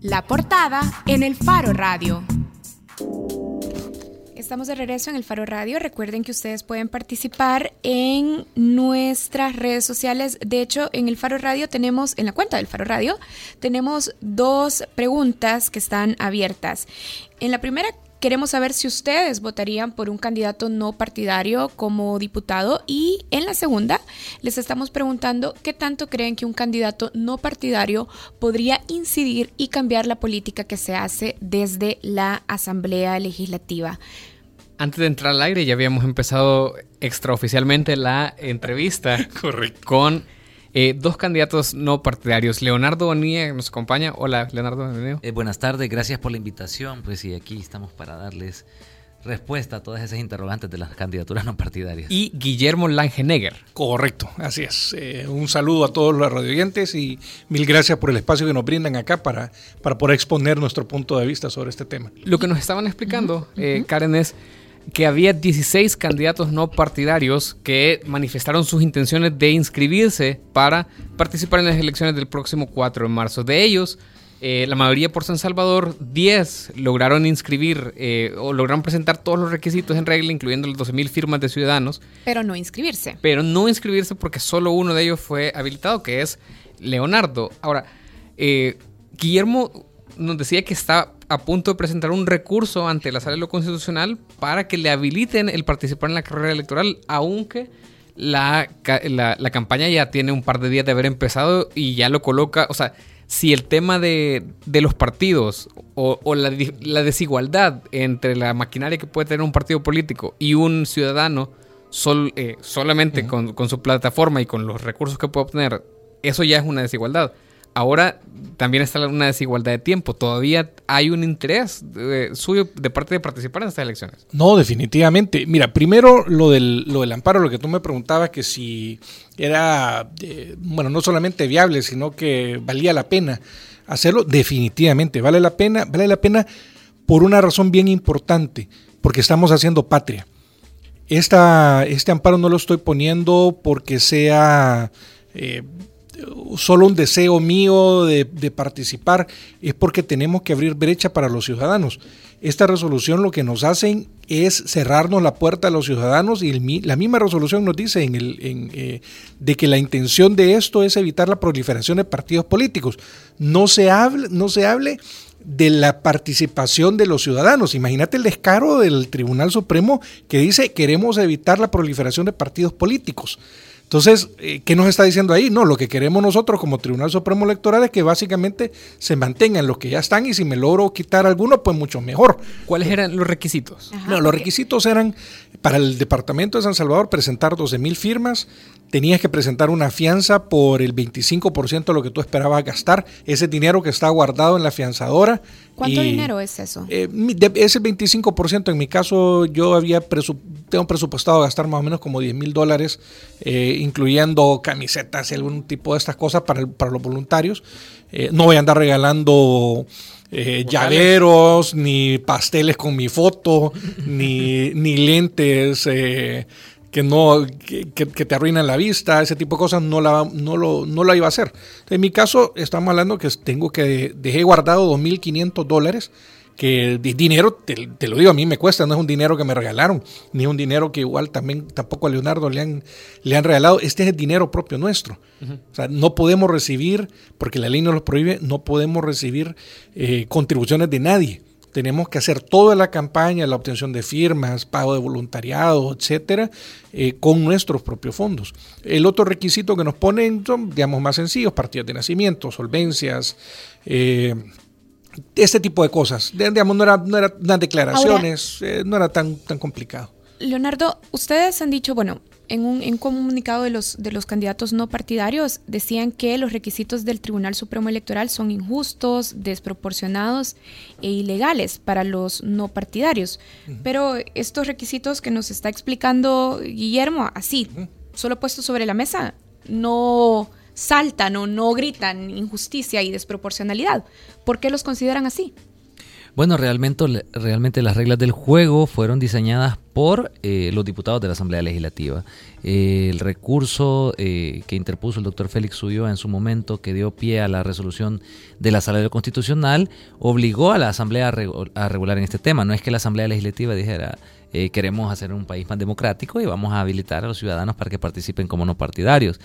La portada en el Faro Radio. Estamos de regreso en el Faro Radio. Recuerden que ustedes pueden participar en nuestras redes sociales. De hecho, en el Faro Radio tenemos, en la cuenta del Faro Radio, tenemos dos preguntas que están abiertas. En la primera Queremos saber si ustedes votarían por un candidato no partidario como diputado y en la segunda les estamos preguntando qué tanto creen que un candidato no partidario podría incidir y cambiar la política que se hace desde la Asamblea Legislativa. Antes de entrar al aire ya habíamos empezado extraoficialmente la entrevista con eh, dos candidatos no partidarios. Leonardo Bonilla nos acompaña. Hola, Leonardo. Eh, buenas tardes, gracias por la invitación. Pues sí, aquí estamos para darles respuesta a todas esas interrogantes de las candidaturas no partidarias. Y Guillermo Langenegger. Correcto, así es. Eh, un saludo a todos los radioyentes y mil gracias por el espacio que nos brindan acá para, para poder exponer nuestro punto de vista sobre este tema. Lo que nos estaban explicando, Karen, es que había 16 candidatos no partidarios que manifestaron sus intenciones de inscribirse para participar en las elecciones del próximo 4 de marzo. De ellos, eh, la mayoría por San Salvador, 10 lograron inscribir eh, o lograron presentar todos los requisitos en regla, incluyendo las 12.000 firmas de ciudadanos. Pero no inscribirse. Pero no inscribirse porque solo uno de ellos fue habilitado, que es Leonardo. Ahora, eh, Guillermo nos decía que está a punto de presentar un recurso ante la sala de lo constitucional para que le habiliten el participar en la carrera electoral, aunque la, la, campaña ya tiene un par de días de haber empezado y ya lo coloca, o sea, si el tema de, de los partidos o, la, la, desigualdad entre la maquinaria que puede tener un partido político y un ciudadano sol, eh, solamente con, con su plataforma y con los recursos que puede obtener, eso ya es una desigualdad ahora también está una desigualdad de tiempo. Todavía hay un interés eh, suyo de parte de participar en estas elecciones. No, definitivamente. Mira, primero lo del, lo del amparo, lo que tú me preguntabas, que si era, eh, bueno, no solamente viable, sino que valía la pena hacerlo. Definitivamente, vale la pena, vale la pena por una razón bien importante, porque estamos haciendo patria. Esta, este amparo no lo estoy poniendo porque sea... Eh, solo un deseo mío de, participar, es porque tenemos que abrir brecha para los ciudadanos. Esta resolución lo que nos hacen es cerrarnos la puerta a los ciudadanos y la misma resolución nos dice en el, eh, de que la intención de esto es evitar la proliferación de partidos políticos. No se hable, no se hable de la participación de los ciudadanos. Imagínate el descaro del Tribunal Supremo que dice queremos evitar la proliferación de partidos políticos. Entonces, eh, ¿qué nos está diciendo ahí? No, lo que queremos nosotros como Tribunal Supremo Electoral es que básicamente se mantengan los que ya están y si me logro quitar alguno, pues mucho mejor. ¿Cuáles eran los requisitos? no, los requisitos eran para el Departamento de San Salvador presentar 12 mil firmas, tenías que presentar una fianza por el 25% de lo que tú esperabas gastar, ese dinero que está guardado en la fianzadora. ¿Cuánto dinero es eso? Eh, ese 25%, en mi caso yo había tengo presupuestado gastar más o menos como 10 mil dólares, eh, incluyendo camisetas y algún tipo de estas cosas para, para los voluntarios. Eh, no voy a andar regalando... llaveros, ni pasteles con mi foto, ni, ni lentes que no que, te arruinan la vista, ese tipo de cosas, no la, no lo, no la iba a hacer. En mi caso, estamos hablando que tengo que dejé guardado 2.500 dólares, que dinero, te, lo digo, a mí me cuesta, no es un dinero que me regalaron, ni un dinero que igual también tampoco a Leonardo le han, le han regalado, este es el dinero propio nuestro. O sea, no podemos recibir, porque la ley nos lo prohíbe, no podemos recibir eh, contribuciones de nadie tenemos que hacer toda la campaña, la obtención de firmas, pago de voluntariado, etcétera, eh, con nuestros propios fondos. El otro requisito que nos ponen son, digamos, más sencillos: partidas de nacimiento, solvencias. Eh, este tipo de cosas. Digamos, no eran no era, declaraciones, eh, no era tan, tan complicado. Leonardo, ustedes han dicho, bueno, en un, comunicado de los, de los candidatos no partidarios decían que los requisitos del Tribunal Supremo Electoral son injustos, desproporcionados e ilegales para los no partidarios. Pero estos requisitos que nos está explicando Guillermo, así, solo puestos sobre la mesa, no saltan o no gritan injusticia y desproporcionalidad. ¿Por qué los consideran así? Bueno, realmente, realmente las reglas del juego fueron diseñadas por eh, los diputados de la Asamblea Legislativa. Eh, el recurso eh, que interpuso el doctor Félix Suyo en su momento, que dio pie a la resolución de la Sala Constitucional, obligó a la Asamblea a, regular en este tema. No es que la Asamblea Legislativa dijera, queremos hacer un país más democrático y vamos a habilitar a los ciudadanos para que participen como no partidarios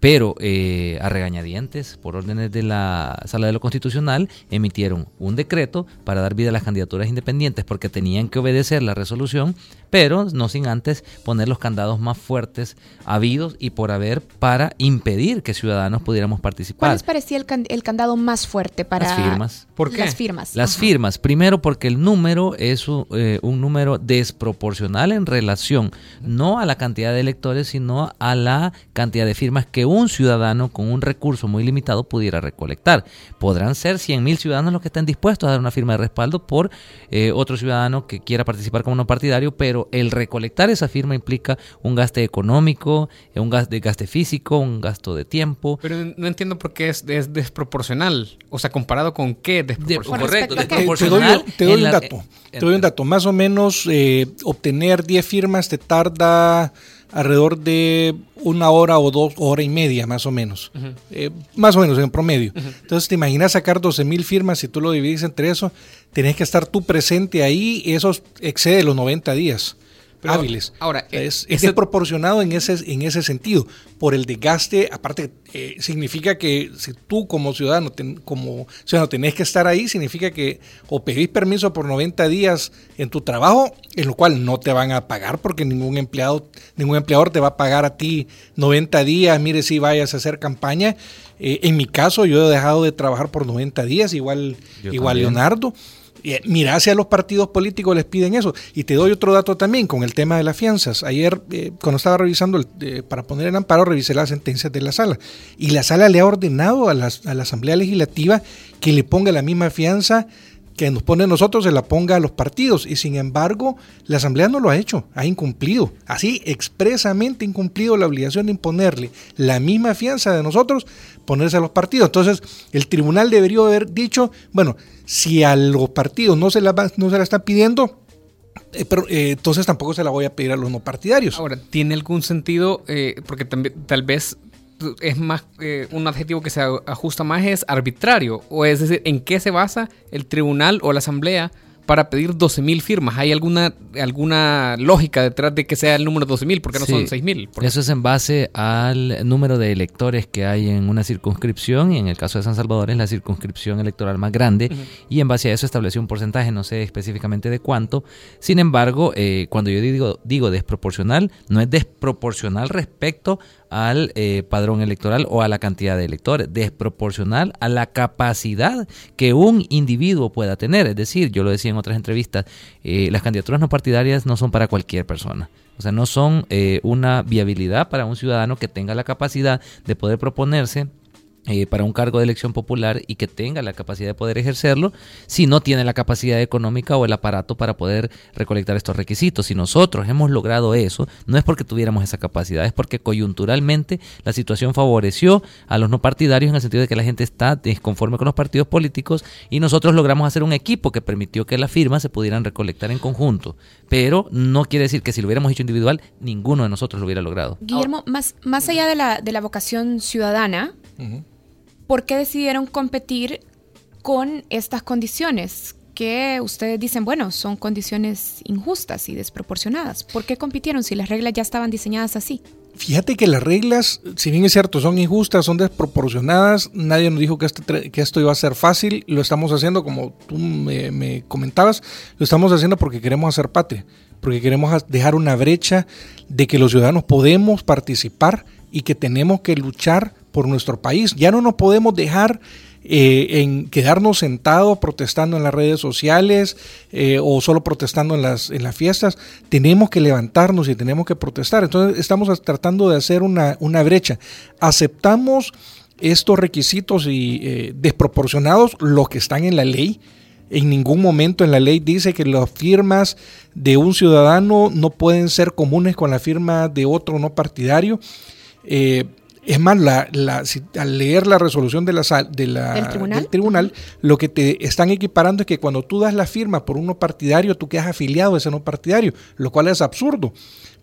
pero eh, a regañadientes, por órdenes de la Sala de lo Constitucional, emitieron un decreto para dar vida a las candidaturas independientes porque tenían que obedecer la resolución, pero no sin antes poner los candados más fuertes habidos y por haber para impedir que ciudadanos pudiéramos participar. ¿Cuál les parecía el, candado más fuerte para las firmas? ¿Por qué? Las firmas. Las firmas. Primero porque el número es eh, un número desproporcional en relación no a la cantidad de electores, sino a la cantidad de firmas que un ciudadano con un recurso muy limitado pudiera recolectar. Podrán ser 100 mil ciudadanos los que estén dispuestos a dar una firma de respaldo por eh, otro ciudadano que quiera participar como no partidario, pero el recolectar esa firma implica un gasto económico, un gasto, de gasto físico, un gasto de tiempo. Pero no entiendo por qué es, desproporcional. O sea, comparado con qué desproporcional. correcto, desproporcional. Te doy, un dato. te doy un dato. Más o menos eh, obtener 10 firmas te tarda alrededor de una hora o dos horas y media más o menos. Eh, más o menos en promedio. Entonces te imaginas sacar 12 mil firmas, si tú lo divides entre eso, tenés que estar tú presente ahí y eso excede los 90 días hábiles. Ahora, es, es desproporcionado en ese, en ese sentido. Por el desgaste, aparte, eh, significa que si tú como ciudadano, como ciudadano tenés que estar ahí, significa que o pedís permiso por 90 días en tu trabajo, en lo cual no te van a pagar porque ningún empleado, ningún empleador te va a pagar a ti 90 días, mire si vayas a hacer campaña. Eh, en mi caso, yo he dejado de trabajar por 90 días, igual, igual Leonardo. Eh, mira si a los partidos políticos les piden eso. Y te doy otro dato también con el tema de las fianzas. Ayer, eh, cuando estaba revisando, eh, para poner en amparo, revisé las sentencias de la sala. Y la sala le ha ordenado a la, a la Asamblea Legislativa que le ponga la misma fianza que nos pone a nosotros se la ponga a los partidos. Y sin embargo, la Asamblea no lo ha hecho, ha incumplido. Así, expresamente incumplido la obligación de imponerle la misma fianza de nosotros, ponerse a los partidos. Entonces, el tribunal debería haber dicho, bueno, si a los partidos no se la, no se la están pidiendo, eh, pero, eh, entonces tampoco se la voy a pedir a los no partidarios. Ahora, ¿tiene algún sentido? Eh, porque tal vez es más eh, un adjetivo que se ajusta más es arbitrario o es decir en qué se basa el tribunal o la asamblea para pedir 12.000 firmas. ¿Hay alguna, alguna lógica detrás de que sea el número 12.000? ¿Por qué no son 6.000? Eso es en base al número de electores que hay en una circunscripción, y en el caso de San Salvador es la circunscripción electoral más grande, y en base a eso estableció un porcentaje, no sé específicamente de cuánto. Sin embargo, eh, cuando yo digo, digo desproporcional, no es desproporcional respecto al eh, padrón electoral o a la cantidad de electores, desproporcional a la capacidad que un individuo pueda tener. Es decir, yo lo decía en otras entrevistas, eh, las candidaturas no partidarias no son para cualquier persona. O sea, no son eh, una viabilidad para un ciudadano que tenga la capacidad de poder proponerse eh, para un cargo de elección popular y que tenga la capacidad de poder ejercerlo si no tiene la capacidad económica o el aparato para poder recolectar estos requisitos. Si nosotros hemos logrado eso, no es porque tuviéramos esa capacidad, es porque coyunturalmente la situación favoreció a los no partidarios en el sentido de que la gente está desconforme con los partidos políticos y nosotros logramos hacer un equipo que permitió que las firmas se pudieran recolectar en conjunto. Pero no quiere decir que si lo hubiéramos hecho individual, ninguno de nosotros lo hubiera logrado. Guillermo, más, más allá de la, de la vocación ciudadana, ¿por qué decidieron competir con estas condiciones? Que ustedes dicen, bueno, son condiciones injustas y desproporcionadas. ¿Por qué compitieron si las reglas ya estaban diseñadas así? Fíjate que las reglas, si bien es cierto, son injustas, son desproporcionadas, nadie nos dijo que, este, que esto iba a ser fácil, lo estamos haciendo como tú me, me, comentabas, lo estamos haciendo porque queremos hacer patria, porque queremos dejar una brecha de que los ciudadanos podemos participar y que tenemos que luchar por nuestro país. Ya no nos podemos dejar eh, en quedarnos sentados protestando en las redes sociales eh, o solo protestando en las, en las fiestas. Tenemos que levantarnos y tenemos que protestar. Entonces estamos tratando de hacer una, una brecha. Aceptamos estos requisitos y eh, desproporcionados, los que están en la ley. En ningún momento en la ley dice que las firmas de un ciudadano no pueden ser comunes con la firma de otro no partidario. Es más, la, la, al leer la resolución de la, de la, ¿Del, tribunal? del, tribunal? lo que te están equiparando es que cuando tú das la firma por uno partidario, tú quedas afiliado a ese no partidario, lo cual es absurdo,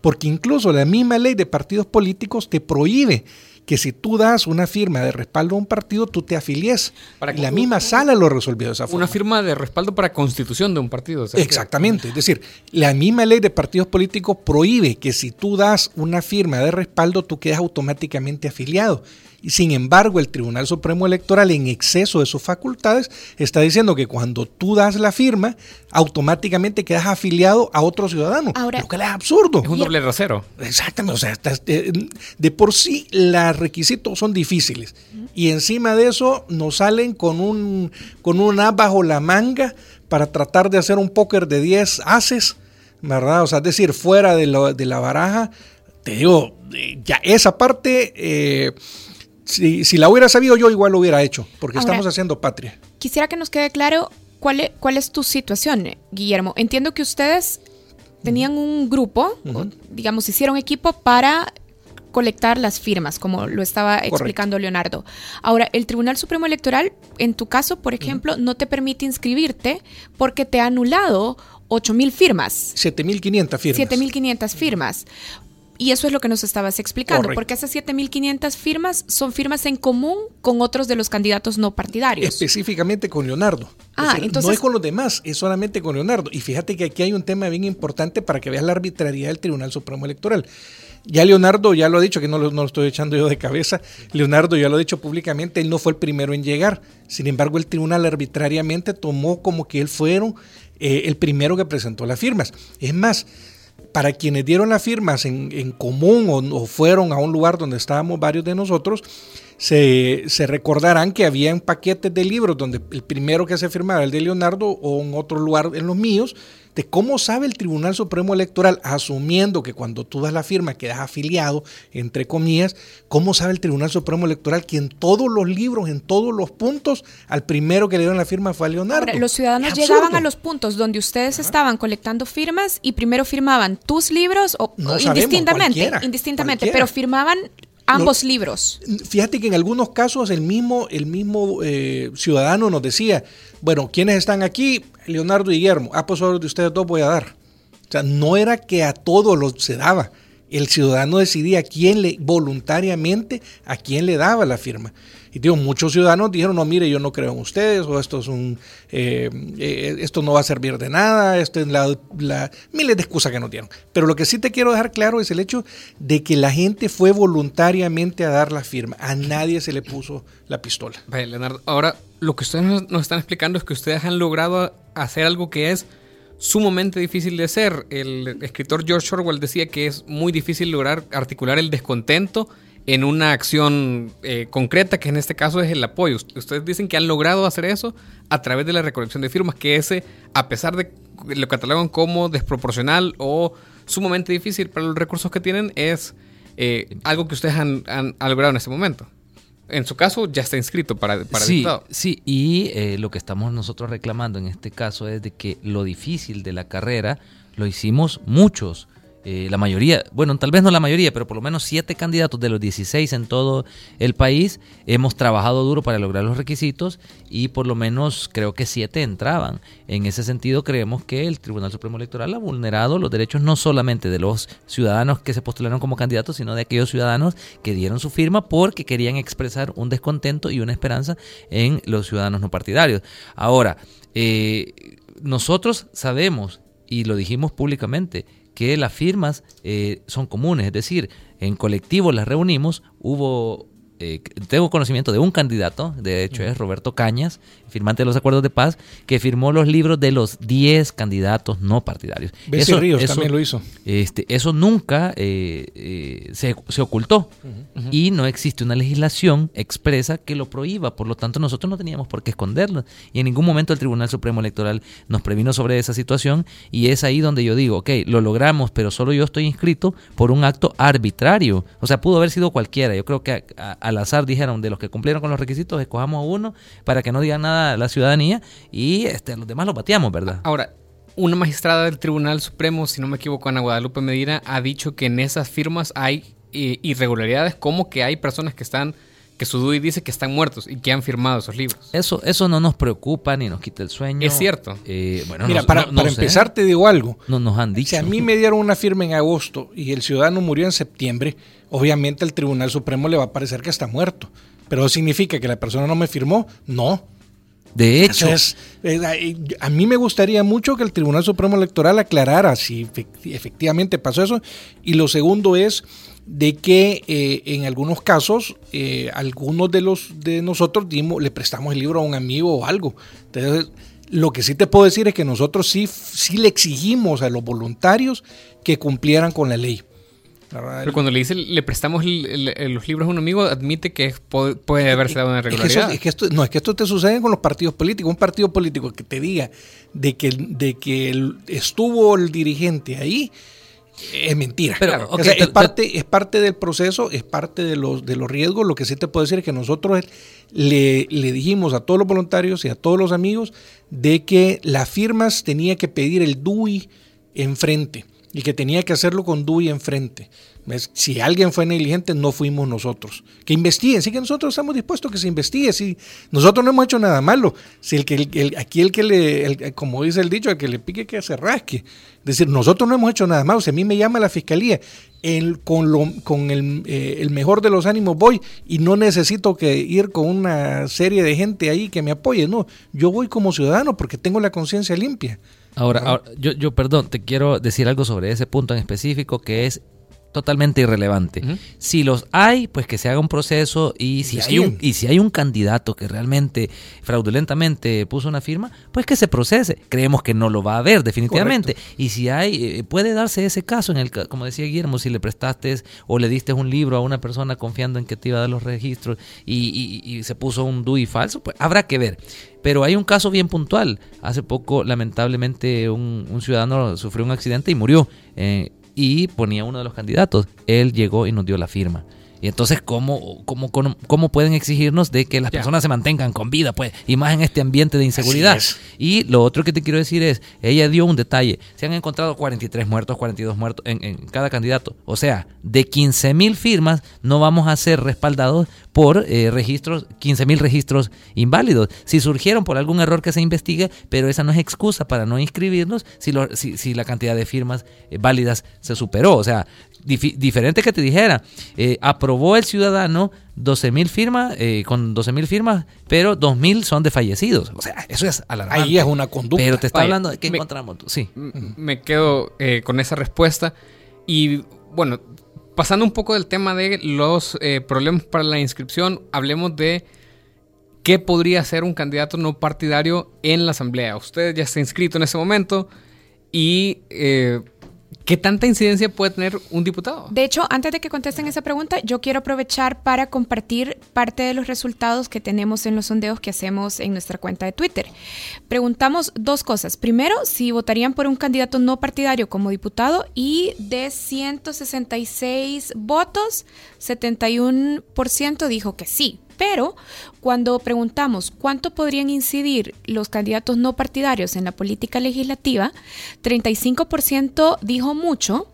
porque incluso la misma ley de partidos políticos te prohíbe que si tú das una firma de respaldo a un partido, tú te afilies. Para y la misma sala lo resolvió de esa forma. Una firma de respaldo para constitución de un partido. Exactamente. Es decir, la misma ley de partidos políticos prohíbe que si tú das una firma de respaldo, tú quedas automáticamente afiliado. Sin embargo, el Tribunal Supremo Electoral, en exceso de sus facultades, está diciendo que cuando tú das la firma, automáticamente quedas afiliado a otro ciudadano. Ahora, lo que es absurdo. Es un doble rasero. Exactamente. O sea, de, por sí los requisitos son difíciles. Y encima de eso nos salen con un, con un as bajo la manga para tratar de hacer un póker de 10 haces, ¿verdad? O sea, es decir, fuera de, de la baraja. Te digo, eh, ya esa parte... Eh, si, la hubiera sabido yo, igual lo hubiera hecho, porque estamos haciendo patria. Quisiera que nos quede claro cuál es, cuál es tu situación, Guillermo. Entiendo que ustedes tenían un grupo, digamos, hicieron equipo para colectar las firmas, como lo estaba explicando Leonardo. Ahora, el Tribunal Supremo Electoral, en tu caso, por ejemplo, no te permite inscribirte porque te ha anulado 8.000 firmas. 7.500 firmas. 7.500 firmas. Y eso es lo que nos estabas explicando, porque esas 7.500 firmas son firmas en común con otros de los candidatos no partidarios. Específicamente con Leonardo. Ah, entonces... No es con los demás, es solamente con Leonardo. Y fíjate que aquí hay un tema bien importante para que veas la arbitrariedad del Tribunal Supremo Electoral. Ya Leonardo ya lo ha dicho, que no lo, no lo estoy echando yo de cabeza, Leonardo ya lo ha dicho públicamente, él no fue el primero en llegar. Sin embargo, el tribunal arbitrariamente tomó como que él fueron eh, el primero que presentó las firmas. Es más, para quienes dieron las firmas en, común o, fueron a un lugar donde estábamos varios de nosotros, se, se, recordarán que había paquetes de libros donde el primero que se firmaba el de Leonardo o en otro lugar en los míos, de cómo sabe el Tribunal Supremo Electoral, asumiendo que cuando tú das la firma quedas afiliado, entre comillas, cómo sabe el Tribunal Supremo Electoral que en todos los libros, en todos los puntos, al primero que le dieron la firma fue a Leonardo. los ciudadanos llegaban a los puntos donde ustedes estaban colectando firmas y primero firmaban tus libros o, indistintamente, indistintamente, pero firmaban ambos libros. Fíjate que en algunos casos el mismo, el mismo eh, ciudadano nos decía, bueno, ¿quiénes están aquí? Leonardo y Guillermo. Ah, pues de ustedes dos voy a dar. O sea, no era que a todos los se daba. El ciudadano decidía a quién le, voluntariamente, a quién le daba la firma. Y muchos ciudadanos dijeron, no, mire, yo no creo en ustedes, o esto es un, eh, eh, esto no va a servir de nada, esto es la, miles de excusas que no dieron. Pero lo que sí te quiero dejar claro es el hecho de que la gente fue voluntariamente a dar la firma. A nadie se le puso la pistola. Vale, Leonardo, ahora lo que ustedes nos están explicando es que ustedes han logrado hacer algo que es sumamente difícil de hacer. El escritor George Orwell decía que es muy difícil lograr articular el descontento en una acción eh, concreta, que en este caso es el apoyo. Ustedes dicen que han logrado hacer eso a través de la recolección de firmas, que ese, a pesar de lo catalogan como desproporcional o sumamente difícil para los recursos que tienen, es eh, algo que ustedes han, logrado en este momento. En su caso, ya está inscrito para, para sí, Sí, y eh, lo que estamos nosotros reclamando en este caso es de que lo difícil de la carrera lo hicimos muchos eh, la mayoría, bueno, tal vez no la mayoría, pero por lo menos siete candidatos de los 16 en todo el país hemos trabajado duro para lograr los requisitos y por lo menos creo que siete entraban. En ese sentido, creemos que el Tribunal Supremo Electoral ha vulnerado los derechos no solamente de los ciudadanos que se postularon como candidatos, sino de aquellos ciudadanos que dieron su firma porque querían expresar un descontento y una esperanza en los ciudadanos no partidarios. Ahora, eh, nosotros sabemos, y lo dijimos públicamente, que las firmas eh, son comunes, es decir, en colectivo las reunimos, hubo eh, tengo conocimiento de un candidato, de hecho es Roberto Cañas, firmante de los acuerdos de paz, que firmó los libros de los 10 candidatos no partidarios. eso, Ríos también lo hizo. Este, eso nunca eh, eh, se, se, ocultó. Y no existe una legislación expresa que lo prohíba, por lo tanto nosotros no teníamos por qué esconderlo. Y en ningún momento el Tribunal Supremo Electoral nos previno sobre esa situación y es ahí donde yo digo, ok, lo logramos, pero solo yo estoy inscrito por un acto arbitrario, o sea, pudo haber sido cualquiera, yo creo que a, al azar dijeron de los que cumplieron con los requisitos, escojamos a uno para que no digan nada a la ciudadanía y este, los demás lo bateamos, ¿verdad? Ahora, una magistrada del Tribunal Supremo, si no me equivoco, Ana Guadalupe Medina, ha dicho que en esas firmas hay eh, irregularidades como que hay personas que están que su DUI dice que están muertos y que han firmado esos libros. Eso, eso no nos preocupa ni nos quita el sueño. Es cierto. Eh, bueno, Mira, no- para, no- no para sé. empezar te digo algo. No nos han Si dicho. a mí me dieron una firma en agosto y el ciudadano murió en septiembre, obviamente el Tribunal Supremo le va a parecer que está muerto. Pero significa que la persona no me firmó, no. De hecho, Entonces, eh, a mí me gustaría mucho que el Tribunal Supremo Electoral aclarara si efec- efectivamente pasó eso. Y lo segundo es de que eh, en algunos casos eh, algunos de los de nosotros dimos, le prestamos el libro a un amigo o algo. Entonces, lo que sí te puedo decir es que nosotros sí, sí le exigimos a los voluntarios que cumplieran con la ley. Pero cuando le dice le prestamos los libros a un amigo, admite que puede, puede haberse dado una Es que eso- irregularidad. es que esto, no, es que esto te sucede con los partidos políticos. Un partido político que te diga de que, de que estuvo el dirigente ahí es mentira. Pero, Claro. O sea, es, parte, es parte del proceso, es parte de los, de los riesgos. Lo que sí te puedo decir es que nosotros le, le dijimos a todos los voluntarios y a todos los amigos de que las firmas tenía que pedir el DUI enfrente y que tenía que hacerlo con DUI enfrente. Si alguien fue negligente, no fuimos nosotros. Que investiguen, sí que nosotros estamos dispuestos a que se investigue. Si nosotros no hemos hecho nada malo. Si el que el- aquí el que le, como dice el dicho, el que le pique que se rasque. Es decir, nosotros no hemos hecho nada malo. Si a mí me llama la fiscalía, con, lo, con eh, el mejor de los ánimos voy y no necesito que ir con una serie de gente ahí que me apoye. No, yo voy como ciudadano porque tengo la conciencia limpia. Ahora, ahora, yo, yo, perdón, te quiero decir algo sobre ese punto en específico que es totalmente irrelevante. Si los hay, pues que se haga un proceso y si, hay un, y si hay un candidato que realmente fraudulentamente puso una firma, pues que se procese. Creemos que no lo va a haber definitivamente. Y si hay, eh, puede darse ese caso en el como decía Guillermo, si le prestaste o le diste un libro a una persona confiando en que te iba a dar los registros y, y- y se puso un DUI falso, pues habrá que ver. Pero hay un caso bien puntual. Hace poco, lamentablemente, un, un ciudadano sufrió un accidente y murió. eh, y ponía uno de los candidatos. Él llegó y nos dio la firma. Y entonces, ¿cómo, cómo, cómo, cómo pueden exigirnos de que las personas se mantengan con vida? Pues, y más en este ambiente de inseguridad. Y lo otro que te quiero decir es, ella dio un detalle. Se han encontrado 43 muertos, 42 muertos en, en cada candidato. O sea, de 15 mil firmas no vamos a ser respaldados por eh, registros, 15 mil registros inválidos. Si surgieron por algún error que se investigue, pero esa no es excusa para no inscribirnos si, lo- si, si la cantidad de firmas eh, válidas se superó. O sea, difi- diferente que te dijera, eh, aprobó el ciudadano 12 mil firmas, eh, con 12 mil firmas, pero 2 mil son de fallecidos. O sea, eso es alarmante. Ahí es una conducta. Pero te está Vaya, hablando de qué me- encontramos. tú. Sí. M- Me quedo eh, con esa respuesta. Y bueno, pasando un poco del tema de los eh, problemas para la inscripción, hablemos de qué podría ser un candidato no partidario en la asamblea. Usted ya está inscrito en ese momento y eh, qué tanta incidencia puede tener un diputado. De hecho, antes de que contesten esa pregunta, yo quiero aprovechar para compartir parte de los resultados que tenemos en los sondeos que hacemos en nuestra cuenta de Twitter. Preguntamos dos cosas. Primero, si votarían por un candidato no partidario como diputado y de 166 votos, 71% dijo que sí. Pero cuando preguntamos cuánto podrían incidir los candidatos no partidarios en la política legislativa, 35% dijo mucho,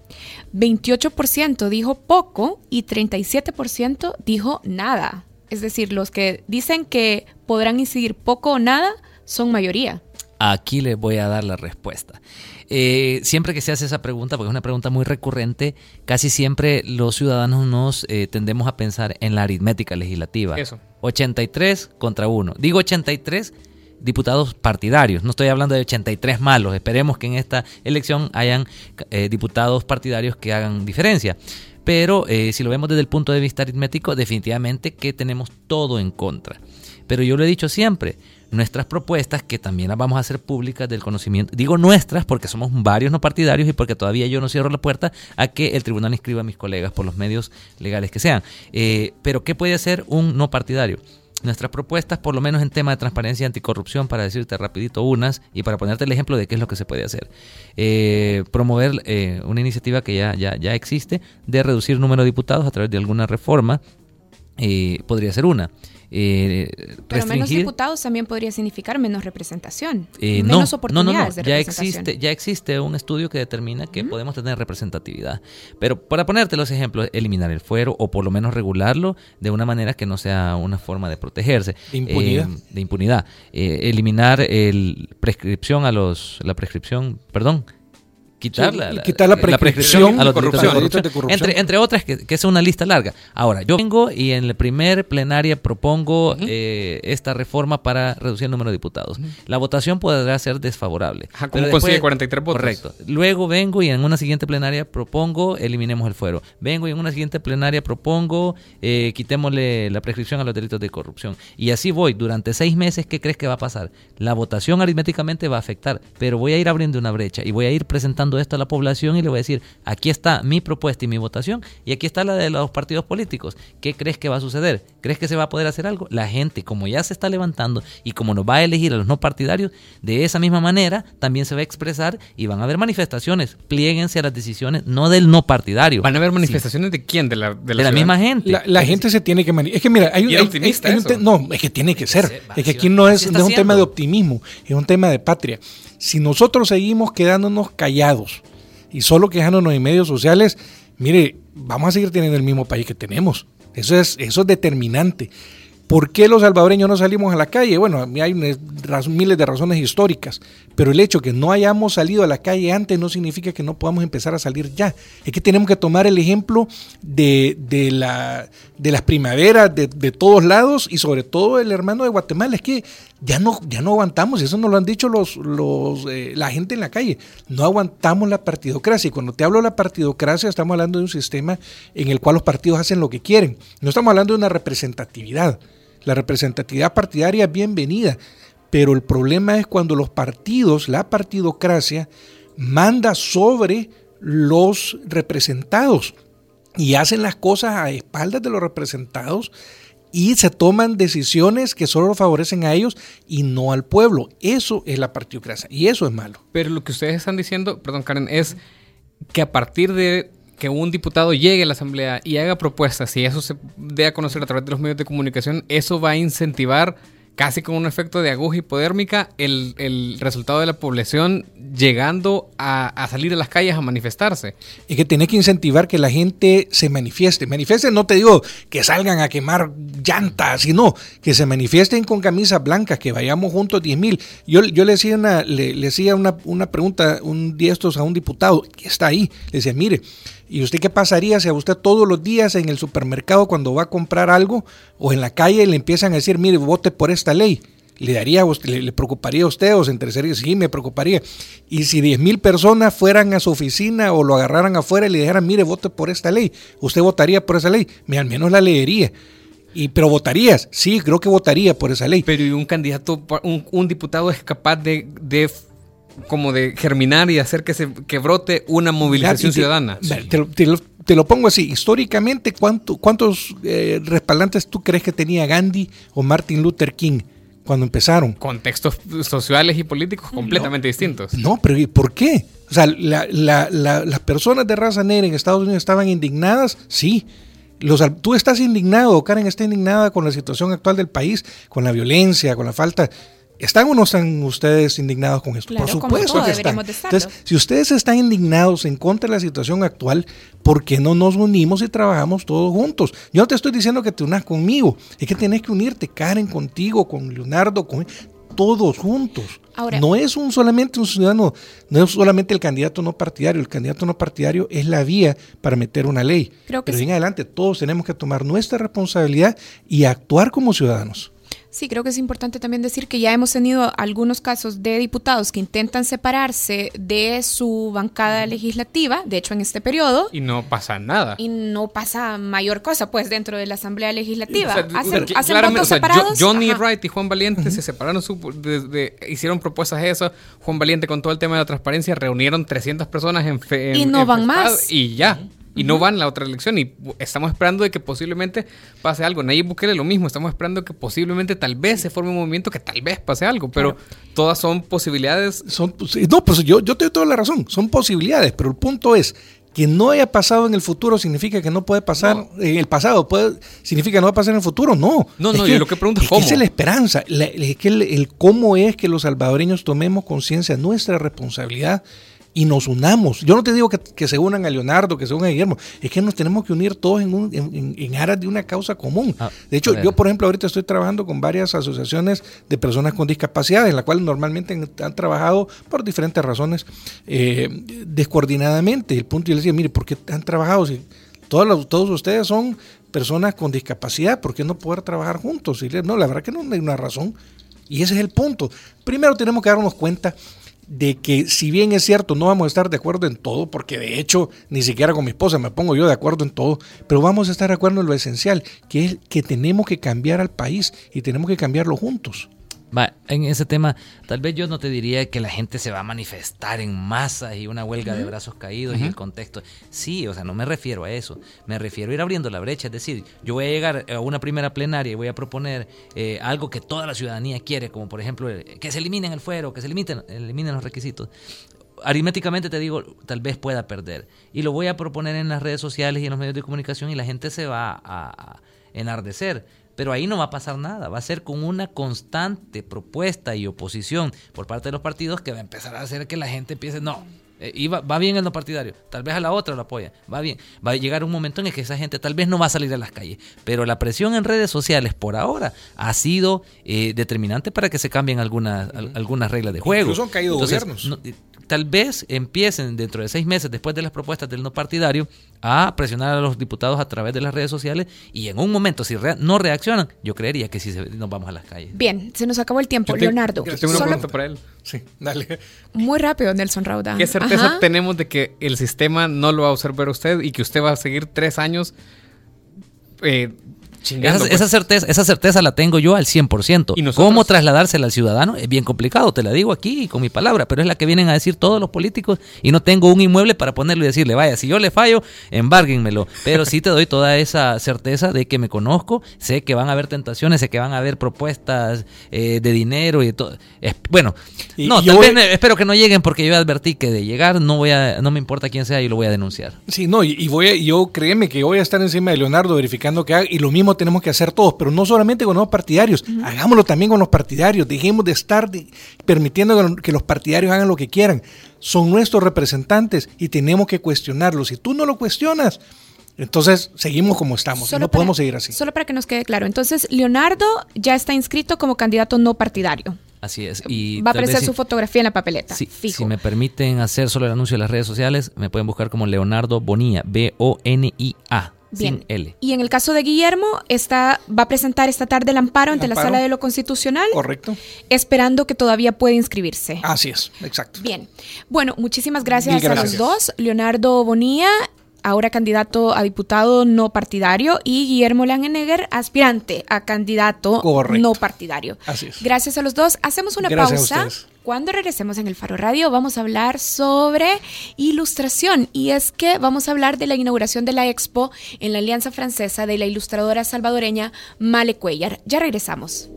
28% dijo poco y 37% dijo nada. Es decir, los que dicen que podrán incidir poco o nada son mayoría. Aquí les voy a dar la respuesta. Eh, siempre que se hace esa pregunta, porque es una pregunta muy recurrente, casi siempre los ciudadanos nos eh, tendemos a pensar en la aritmética legislativa. Eso. 83 contra 1. Digo 83 diputados partidarios, no estoy hablando de 83 malos. Esperemos que en esta elección hayan eh, diputados partidarios que hagan diferencia. Pero eh, si lo vemos desde el punto de vista aritmético, definitivamente que tenemos todo en contra. Pero yo lo he dicho siempre, nuestras propuestas, que también las vamos a hacer públicas del conocimiento, digo nuestras porque somos varios no partidarios y porque todavía yo no cierro la puerta a que el tribunal inscriba a mis colegas por los medios legales que sean. Eh, pero ¿qué puede hacer un no partidario? Nuestras propuestas, por lo menos en tema de transparencia y anticorrupción, para decirte rapidito unas y para ponerte el ejemplo de qué es lo que se puede hacer. Eh, promover eh, una iniciativa que ya, ya, ya existe de reducir el número de diputados a través de alguna reforma, eh, podría ser una. eh, Pero menos diputados también podría significar menos representación, Eh, menos no, oportunidades no, no, no. de Ya representación. existe, ya existe un estudio que determina que podemos tener representatividad. Pero para ponerte los ejemplos, eliminar el fuero o por lo menos regularlo de una manera que no sea una forma de protegerse. De impunidad. Eh, de impunidad. Eh, eliminar el prescripción a los, la prescripción, perdón. Quitar, Sí, la, quitar la prescripción a los de delitos de corrupción. Delitos de corrupción. Entre, entre otras, que, que es una lista larga. Ahora, yo vengo y en la primer plenaria propongo eh, esta reforma para reducir el número de diputados. La votación podrá ser desfavorable. Ajá, ¿cómo consigue después- 43 votos? Correcto. Luego vengo y en una siguiente plenaria propongo eliminemos el fuero. Vengo y en una siguiente plenaria propongo eh, quitémosle la prescripción a los delitos de corrupción. Y así voy. Durante seis meses, ¿qué crees que va a pasar? La votación aritméticamente va a afectar, pero voy a ir abriendo una brecha y voy a ir presentando esto a la población y le voy a decir, aquí está mi propuesta y mi votación y aquí está la de los partidos políticos. ¿Qué crees que va a suceder? ¿Crees que se va a poder hacer algo? La gente, como ya se está levantando y como nos va a elegir a los no partidarios, de esa misma manera también se va a expresar y van a haber manifestaciones. Plieguense a las decisiones, no del no partidario. ¿Van a haber Sí, manifestaciones de quién? De la, de de la, misma gente. La, la gente se tiene que mani- Es que mira, hay, Y hay- optimista hay- hay un No, es que tiene que ser. Es que aquí no es, no es un tema de optimismo, es un tema de patria. Si nosotros seguimos quedándonos callados y solo quejándonos en medios sociales, mire, vamos a seguir teniendo el mismo país que tenemos. Eso es, eso es determinante. ¿Por qué los salvadoreños no salimos a la calle? Bueno, hay miles de razones históricas, pero el hecho que no hayamos salido a la calle antes no significa que no podamos empezar a salir ya. Es que tenemos que tomar el ejemplo de, de la, de las primaveras de, de todos lados y sobre todo el hermano de Guatemala. Es que ya no, ya no aguantamos, y eso nos lo han dicho los, los, eh, la gente en la calle. No aguantamos la partidocracia. Y cuando te hablo de la partidocracia, estamos hablando de un sistema en el cual los partidos hacen lo que quieren. No estamos hablando de una representatividad. La representatividad partidaria es bienvenida, pero el problema es cuando los partidos, la partidocracia, manda sobre los representados y hacen las cosas a espaldas de los representados y se toman decisiones que solo favorecen a ellos y no al pueblo. Eso es la partidocracia y eso es malo. Pero lo que ustedes están diciendo, perdón Karen, es que a partir de que un diputado llegue a la asamblea y haga propuestas y eso se dé a conocer a través de los medios de comunicación, eso va a incentivar casi con un efecto de aguja hipodérmica el, el resultado de la población llegando a, a salir a las calles a manifestarse. Es que tenés que incentivar que la gente se manifieste. Manifieste, no te digo que salgan a quemar llantas, sino que se manifiesten con camisas blancas, que vayamos juntos 10 mil. Yo, yo le hacía, una, le, le hacía una, una pregunta un día estos a un diputado que está ahí. Le decía, mire, ¿y usted qué pasaría si a usted todos los días en el supermercado cuando va a comprar algo o en la calle le empiezan a decir, mire, vote por esta ley? ¿Le daría, le, le preocuparía a usted o se interesaría? Sí, me preocuparía. Y si 10 mil personas fueran a su oficina o lo agarraran afuera y le dijeran, mire, vote por esta ley, ¿usted votaría por esa ley? Me al menos la leería. Y, pero votarías, sí, creo que votaría por esa ley. Pero y un candidato, un, un diputado es capaz de, como de germinar y hacer que se que brote una movilización te- ciudadana. Te, lo- te lo, te lo pongo así, históricamente, ¿cuánto- ¿cuántos eh, respaldantes tú crees que tenía Gandhi o Martin Luther King cuando empezaron? Contextos sociales y políticos completamente distintos. No, pero ¿y por qué? O sea, la- la- la- las personas de raza negra en Estados Unidos estaban indignadas, sí. Los, tú estás indignado, Karen está indignada con la situación actual del país, con la violencia, con la falta. ¿Están o no están ustedes indignados con esto? Claro, Por supuesto todo, que están. Entonces, si ustedes están indignados en contra de la situación actual, ¿por qué no nos unimos y trabajamos todos juntos? Yo no te estoy diciendo que te unas conmigo, es que tienes que unirte, Karen, contigo, con Leonardo, con todos juntos. Ahora- no es un solamente un ciudadano, no es solamente el candidato no partidario, el candidato no partidario es la vía para meter una ley. Creo que Pero sí. en adelante todos tenemos que tomar nuestra responsabilidad y actuar como ciudadanos. Sí, creo que es importante también decir que ya hemos tenido algunos casos de diputados que intentan separarse de su bancada legislativa, de hecho en este periodo, Y no pasa nada. y no pasa mayor cosa pues dentro de la Asamblea Legislativa. O sea, hacen que- hacen claramente, votos o sea, separados. Jo- Johnny Ajá. Wright y Juan Valiente se separaron, su- de- de- hicieron propuestas de eso. Juan Valiente con todo el tema de la transparencia reunieron 300 personas en, fe- en- Y no en van más. Y ya. Y no van a la otra elección. Y estamos esperando de que posiblemente pase algo. Nayib Bukele lo mismo. Estamos esperando que posiblemente tal vez se forme un movimiento que tal vez pase algo. Pero todas son posibilidades. Son, no, pues yo, yo te doy toda la razón, son posibilidades, pero el punto es que no haya pasado en el futuro significa que no puede pasar en el pasado, puede, significa que no va a pasar en el futuro, no. No, no, yo lo que pregunto es cómo. Que esa es la esperanza, es que el, cómo es que los salvadoreños tomemos conciencia de nuestra responsabilidad y nos unamos. Yo no te digo que, se unan a Leonardo, que se unan a Guillermo, es que nos tenemos que unir todos en, en, aras de una causa común. Ah, de hecho, yo, por ejemplo, ahorita estoy trabajando con varias asociaciones de personas con discapacidad, en las cuales normalmente han, trabajado por diferentes razones eh, descoordinadamente. El punto yo les decía, mire, ¿por qué han trabajado? Si todos, todos ustedes son personas con discapacidad, ¿por qué no poder trabajar juntos? Y no, la verdad que no hay una razón. Y ese es el punto. Primero tenemos que darnos cuenta de que si bien es cierto, no vamos a estar de acuerdo en todo, porque de hecho ni siquiera con mi esposa me pongo yo de acuerdo en todo, pero vamos a estar de acuerdo en lo esencial, que es que tenemos que cambiar al país y tenemos que cambiarlo juntos. Va, en ese tema, tal vez yo no te diría que la gente se va a manifestar en masa y una huelga de brazos caídos y el contexto. Sí, o sea, no me refiero a eso. Me refiero a ir abriendo la brecha. Es decir, yo voy a llegar a una primera plenaria y voy a proponer eh, algo que toda la ciudadanía quiere, como por ejemplo eh, que se eliminen el fuero, que se eliminen, eliminen los requisitos aritméticamente te digo, tal vez pueda perder. Y lo voy a proponer en las redes sociales y en los medios de comunicación y la gente se va a enardecer. Pero ahí no va a pasar nada, va a ser con una constante propuesta y oposición por parte de los partidos que va a empezar a hacer que la gente empiece, no, eh, va, bien en lo partidario, tal vez a la otra lo apoya, va bien. Va a llegar un momento en el que esa gente tal vez no va a salir a las calles, pero la presión en redes sociales por ahora ha sido eh, determinante para que se cambien algunas, algunas reglas de juego. Incluso han caído gobiernos tal vez empiecen dentro de seis meses después de las propuestas del no partidario a presionar a los diputados a través de las redes sociales y en un momento si no reaccionan, yo creería que sí nos vamos a las calles. Bien, se nos acabó el tiempo. Leonardo. tengo una pregunta para él. Sí, dale. Muy rápido, Nelson Rauda. ¿Qué certeza tenemos de que el sistema no lo va a observar usted y que usted va a seguir tres años eh, esa, pues. certeza, esa certeza la tengo yo al 100%. ¿Y ¿Cómo trasladársela al ciudadano? Es bien complicado, te la digo aquí con mi palabra, pero es la que vienen a decir todos los políticos y no tengo un inmueble para ponerlo y decirle, vaya, si yo le fallo, embárguenmelo. Pero sí te doy toda esa certeza de que me conozco, sé que van a haber tentaciones, sé que van a haber propuestas eh, de dinero y todo. bueno, no, tal vez espero que no lleguen porque yo advertí que de llegar no voy a, no me importa quién sea y lo voy a denunciar. Sí, no, y, voy yo créeme que voy a estar encima de Leonardo verificando que haga y lo mismo tenemos que hacer todos, pero no solamente con los partidarios, hagámoslo también con los partidarios, dejemos de estar permitiendo que los partidarios hagan lo que quieran. Son nuestros representantes y tenemos que cuestionarlos. Si tú no lo cuestionas, entonces seguimos como estamos, no podemos seguir así. Solo para que nos quede claro, entonces Leonardo ya está inscrito como candidato no partidario. Así es. Y Va a aparecer su fotografía en la papeleta. Si me permiten hacer solo el anuncio en las redes sociales, me pueden buscar como Leonardo Bonilla, B-O-N-I-A. Bien. Y en el caso de Guillermo, está, va a presentar esta tarde el amparo ante la Sala de lo Constitucional. Correcto. Esperando que todavía pueda inscribirse. Así es, exacto. Bien. Bueno, muchísimas gracias, a los dos. Leonardo Bonilla, ahora candidato a diputado no partidario, y Guillermo Langenegger, aspirante a candidato no partidario. Así es. Gracias a los dos. Hacemos una pausa. Cuando regresemos en el Faro Radio vamos a hablar sobre ilustración y es que vamos a hablar de la inauguración de la expo en la Alianza Francesa de la ilustradora salvadoreña Male Cuellar. Ya regresamos.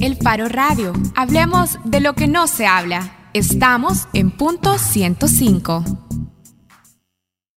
El Faro Radio. Hablemos de lo que no se habla. Estamos en punto 105.